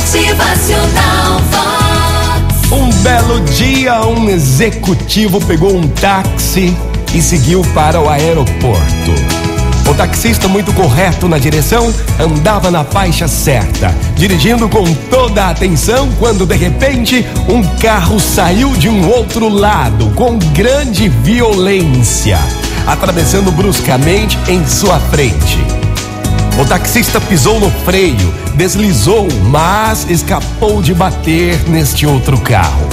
Motivacional Vox. Um belo dia, um executivo pegou um táxi e seguiu para o aeroporto. O taxista, muito correto na direção, andava na faixa certa, dirigindo com toda a atenção, quando de repente um carro saiu de um outro lado com grande violência, atravessando bruscamente em sua frente. O taxista pisou no freio, deslizou, mas escapou de bater neste outro carro.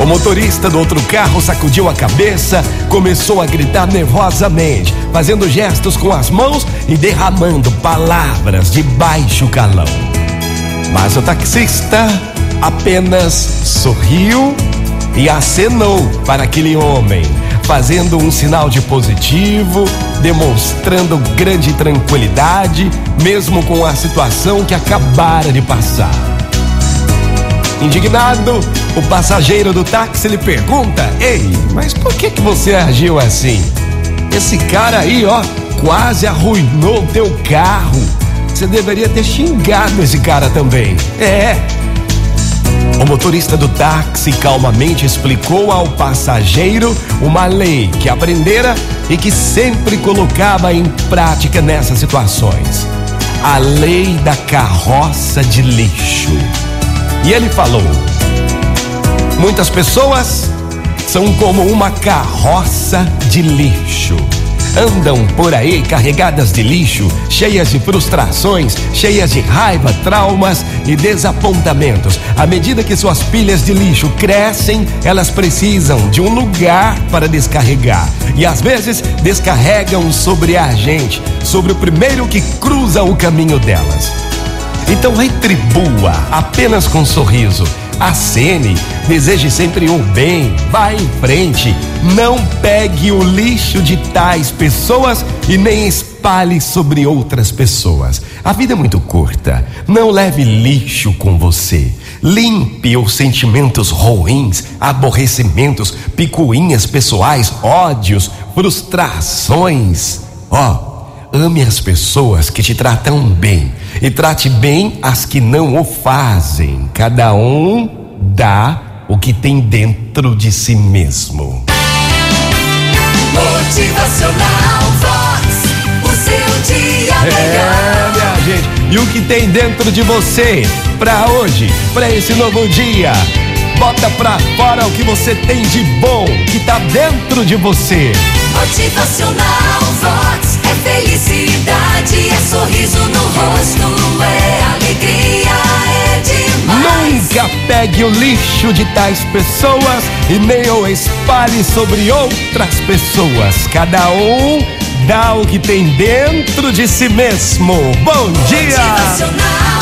O motorista do outro carro sacudiu a cabeça, começou a gritar nervosamente, fazendo gestos com as mãos e derramando palavras de baixo calão. Mas o taxista apenas sorriu e acenou para aquele homem, fazendo um sinal de positivo, demonstrando grande tranquilidade, mesmo com a situação que acabara de passar. Indignado, o passageiro do táxi lhe pergunta: Ei, mas por que, que você agiu assim? Esse cara aí, ó, quase arruinou teu carro. Você deveria ter xingado esse cara também. É. O motorista do táxi calmamente explicou ao passageiro uma lei que aprendera e que sempre colocava em prática nessas situações: a lei da carroça de lixo. E ele falou: Muitas pessoas são como uma carroça de lixo. Andam por aí carregadas de lixo, cheias de frustrações, cheias de raiva, traumas e desapontamentos. À medida que suas pilhas de lixo crescem, elas precisam de um lugar para descarregar. E às vezes descarregam sobre a gente, sobre o primeiro que cruza o caminho delas. Então retribua apenas com sorriso. Acene, deseje sempre o bem, vá em frente. Não pegue o lixo de tais pessoas e nem espalhe sobre outras pessoas. A vida é muito curta. Não leve lixo com você. Limpe os sentimentos ruins, aborrecimentos, picuinhas pessoais, ódios, frustrações. Ó, oh, Ame as pessoas que te tratam bem e trate bem as que não o fazem. Cada um dá o que tem dentro de si mesmo. Motivacional Vox, o seu dia É, melhor. minha gente. E o que tem dentro de você para hoje, para esse novo dia? Bota pra fora o que você tem de bom, que tá dentro de você. Motivacional Vox é felicidade, é sorriso no rosto, pegue o lixo de tais pessoas e nem o espalhe sobre outras pessoas. Cada um dá o que tem dentro de si mesmo. Bom dia!